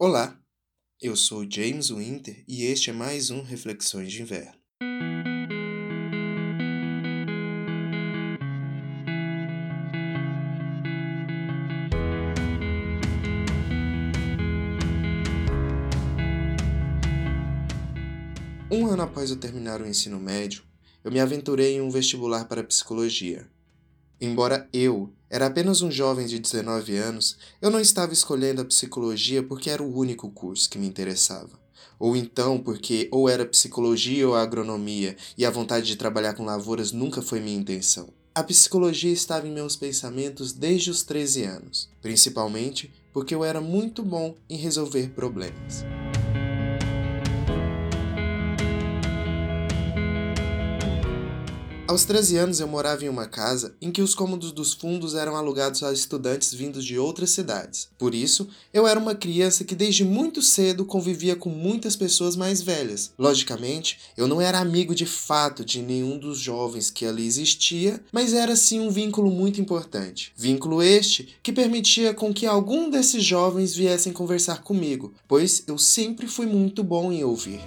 Olá, eu sou James Winter e este é mais um Reflexões de Inverno. Um ano após eu terminar o ensino médio, eu me aventurei em um vestibular para psicologia. Embora eu era apenas um jovem de 19 anos, eu não estava escolhendo a psicologia porque era o único curso que me interessava. Ou então porque ou era psicologia ou agronomia, e a vontade de trabalhar com lavouras nunca foi minha intenção. A psicologia estava em meus pensamentos desde os 13 anos, principalmente porque eu era muito bom em resolver problemas. Aos 13 anos eu morava em uma casa em que os cômodos dos fundos eram alugados a estudantes vindos de outras cidades. Por isso, eu era uma criança que desde muito cedo convivia com muitas pessoas mais velhas. Logicamente, eu não era amigo de fato de nenhum dos jovens que ali existia, mas era sim um vínculo muito importante. Vínculo este que permitia com que algum desses jovens viessem conversar comigo, pois eu sempre fui muito bom em ouvir.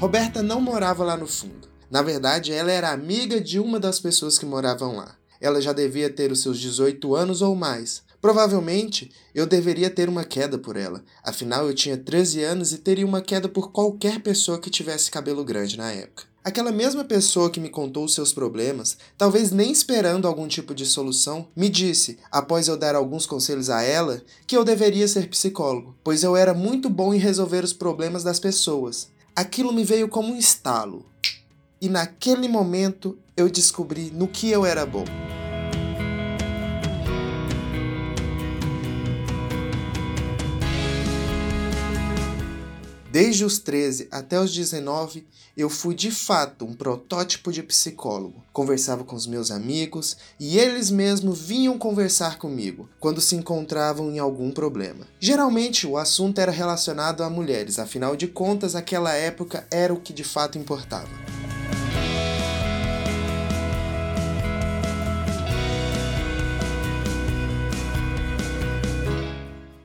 Roberta não morava lá no fundo. Na verdade, ela era amiga de uma das pessoas que moravam lá. Ela já devia ter os seus 18 anos ou mais. Provavelmente eu deveria ter uma queda por ela, afinal eu tinha 13 anos e teria uma queda por qualquer pessoa que tivesse cabelo grande na época. Aquela mesma pessoa que me contou os seus problemas, talvez nem esperando algum tipo de solução, me disse, após eu dar alguns conselhos a ela, que eu deveria ser psicólogo, pois eu era muito bom em resolver os problemas das pessoas. Aquilo me veio como um estalo. E naquele momento eu descobri no que eu era bom. Desde os 13 até os 19, eu fui de fato um protótipo de psicólogo. Conversava com os meus amigos e eles mesmos vinham conversar comigo quando se encontravam em algum problema. Geralmente o assunto era relacionado a mulheres, afinal de contas, aquela época era o que de fato importava.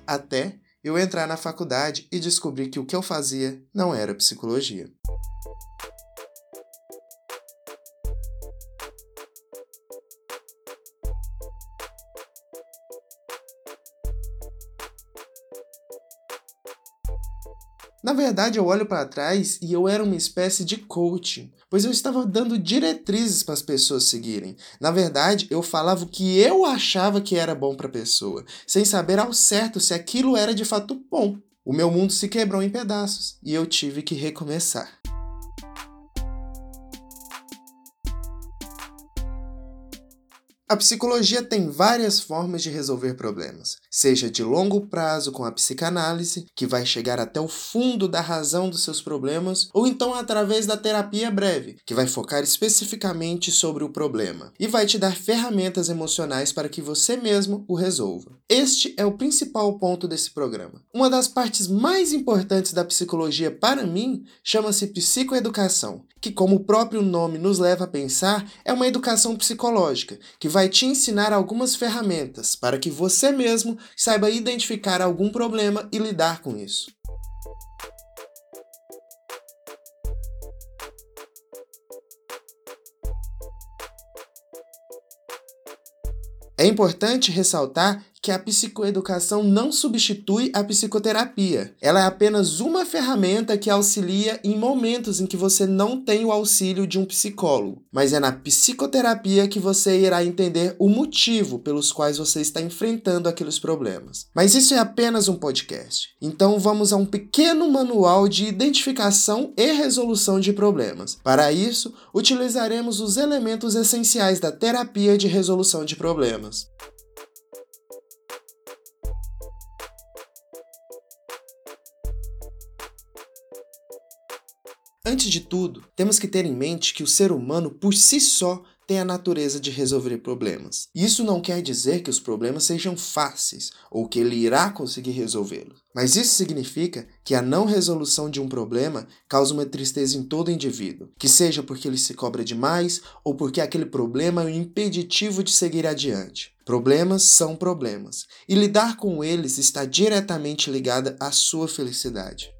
Até eu entrar na faculdade e descobrir que o que eu fazia não era psicologia. Verdade, eu olho para trás e eu era uma espécie de coaching, pois eu estava dando diretrizes para as pessoas seguirem. Na verdade, eu falava o que eu achava que era bom para a pessoa, sem saber ao certo se aquilo era de fato bom. O meu mundo se quebrou em pedaços e eu tive que recomeçar. A psicologia tem várias formas de resolver problemas, seja de longo prazo com a psicanálise, que vai chegar até o fundo da razão dos seus problemas, ou então através da terapia breve, que vai focar especificamente sobre o problema e vai te dar ferramentas emocionais para que você mesmo o resolva. Este é o principal ponto desse programa. Uma das partes mais importantes da psicologia para mim chama-se psicoeducação, que, como o próprio nome nos leva a pensar, é uma educação psicológica que vai te ensinar algumas ferramentas para que você mesmo saiba identificar algum problema e lidar com isso. É importante ressaltar que a psicoeducação não substitui a psicoterapia. Ela é apenas uma ferramenta que auxilia em momentos em que você não tem o auxílio de um psicólogo. Mas é na psicoterapia que você irá entender o motivo pelos quais você está enfrentando aqueles problemas. Mas isso é apenas um podcast. Então vamos a um pequeno manual de identificação e resolução de problemas. Para isso, utilizaremos os elementos essenciais da terapia de resolução de problemas. Antes de tudo, temos que ter em mente que o ser humano por si só tem a natureza de resolver problemas. Isso não quer dizer que os problemas sejam fáceis ou que ele irá conseguir resolvê-los. Mas isso significa que a não resolução de um problema causa uma tristeza em todo indivíduo, que seja porque ele se cobra demais ou porque aquele problema é um impeditivo de seguir adiante. Problemas são problemas, e lidar com eles está diretamente ligada à sua felicidade.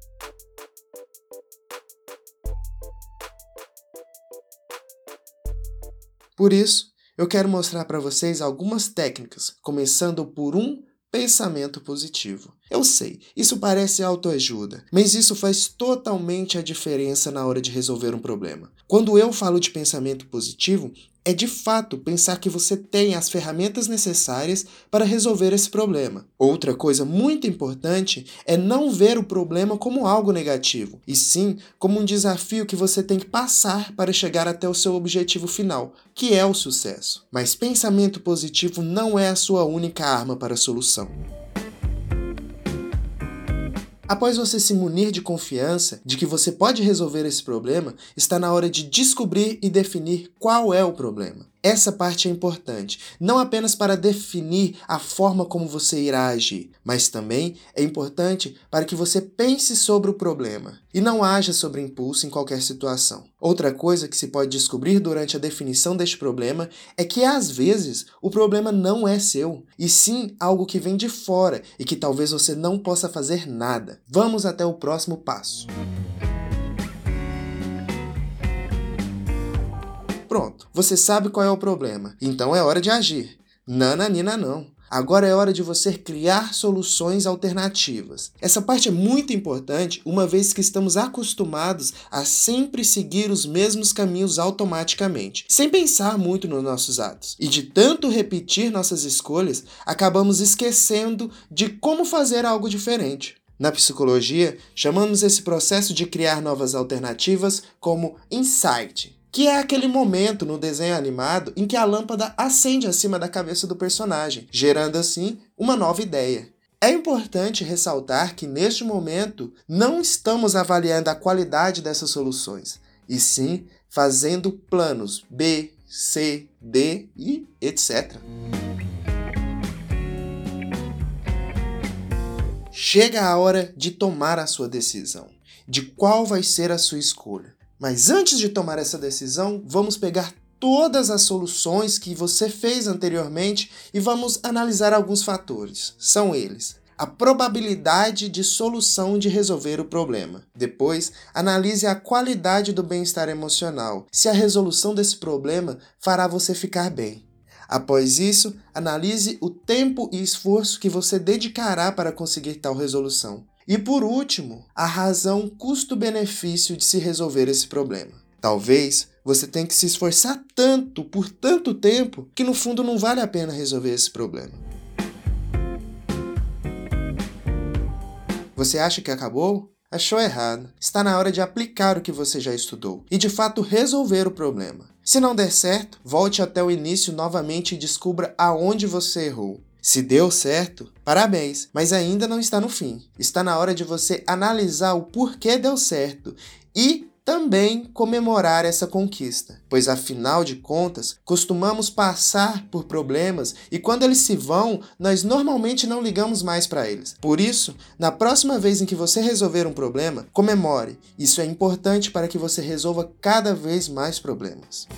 Por isso, eu quero mostrar para vocês algumas técnicas, começando por um pensamento positivo. Eu sei, isso parece autoajuda, mas isso faz totalmente a diferença na hora de resolver um problema. Quando eu falo de pensamento positivo, é de fato pensar que você tem as ferramentas necessárias para resolver esse problema. Outra coisa muito importante é não ver o problema como algo negativo, e sim como um desafio que você tem que passar para chegar até o seu objetivo final, que é o sucesso. Mas pensamento positivo não é a sua única arma para a solução. Após você se munir de confiança de que você pode resolver esse problema, está na hora de descobrir e definir qual é o problema. Essa parte é importante, não apenas para definir a forma como você irá agir, mas também é importante para que você pense sobre o problema e não haja sobre impulso em qualquer situação. Outra coisa que se pode descobrir durante a definição deste problema é que às vezes o problema não é seu, e sim algo que vem de fora e que talvez você não possa fazer nada. Vamos até o próximo passo. Pronto, você sabe qual é o problema, então é hora de agir. Nananina não. Agora é hora de você criar soluções alternativas. Essa parte é muito importante, uma vez que estamos acostumados a sempre seguir os mesmos caminhos automaticamente, sem pensar muito nos nossos atos. E de tanto repetir nossas escolhas, acabamos esquecendo de como fazer algo diferente. Na psicologia, chamamos esse processo de criar novas alternativas como insight que é aquele momento no desenho animado em que a lâmpada acende acima da cabeça do personagem, gerando assim uma nova ideia. É importante ressaltar que neste momento não estamos avaliando a qualidade dessas soluções, e sim fazendo planos B, C, D e etc. Chega a hora de tomar a sua decisão, de qual vai ser a sua escolha. Mas antes de tomar essa decisão, vamos pegar todas as soluções que você fez anteriormente e vamos analisar alguns fatores. São eles: a probabilidade de solução de resolver o problema. Depois, analise a qualidade do bem-estar emocional, se a resolução desse problema fará você ficar bem. Após isso, analise o tempo e esforço que você dedicará para conseguir tal resolução. E por último, a razão custo-benefício de se resolver esse problema. Talvez você tenha que se esforçar tanto por tanto tempo que no fundo não vale a pena resolver esse problema. Você acha que acabou? Achou errado. Está na hora de aplicar o que você já estudou e de fato resolver o problema. Se não der certo, volte até o início novamente e descubra aonde você errou. Se deu certo, parabéns, mas ainda não está no fim. Está na hora de você analisar o porquê deu certo e também comemorar essa conquista, pois afinal de contas, costumamos passar por problemas e quando eles se vão, nós normalmente não ligamos mais para eles. Por isso, na próxima vez em que você resolver um problema, comemore. Isso é importante para que você resolva cada vez mais problemas.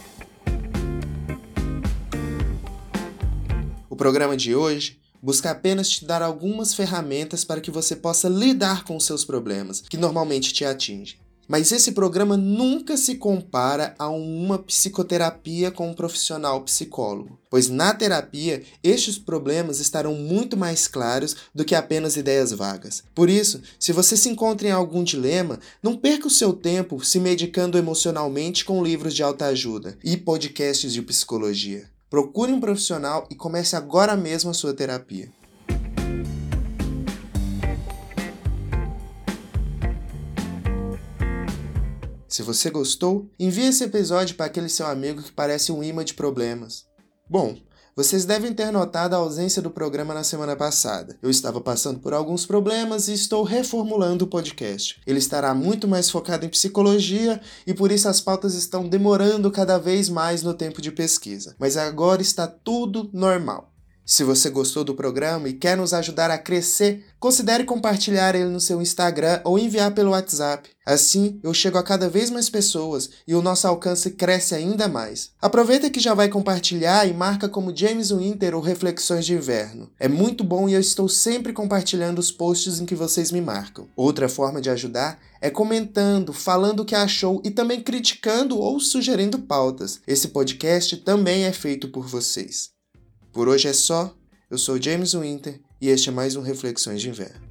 Programa de hoje busca apenas te dar algumas ferramentas para que você possa lidar com os seus problemas, que normalmente te atingem. Mas esse programa nunca se compara a uma psicoterapia com um profissional psicólogo, pois na terapia estes problemas estarão muito mais claros do que apenas ideias vagas. Por isso, se você se encontra em algum dilema, não perca o seu tempo se medicando emocionalmente com livros de autoajuda e podcasts de psicologia. Procure um profissional e comece agora mesmo a sua terapia. Se você gostou, envie esse episódio para aquele seu amigo que parece um imã de problemas. Bom, Vocês devem ter notado a ausência do programa na semana passada. Eu estava passando por alguns problemas e estou reformulando o podcast. Ele estará muito mais focado em psicologia e por isso as pautas estão demorando cada vez mais no tempo de pesquisa. Mas agora está tudo normal. Se você gostou do programa e quer nos ajudar a crescer, considere compartilhar ele no seu Instagram ou enviar pelo WhatsApp. Assim, eu chego a cada vez mais pessoas e o nosso alcance cresce ainda mais. Aproveita que já vai compartilhar e marca como James Winter ou Reflexões de Inverno. É muito bom e eu estou sempre compartilhando os posts em que vocês me marcam. Outra forma de ajudar é comentando, falando o que achou e também criticando ou sugerindo pautas. Esse podcast também é feito por vocês. Por hoje é só. Eu sou James Winter e este é mais um Reflexões de Inverno.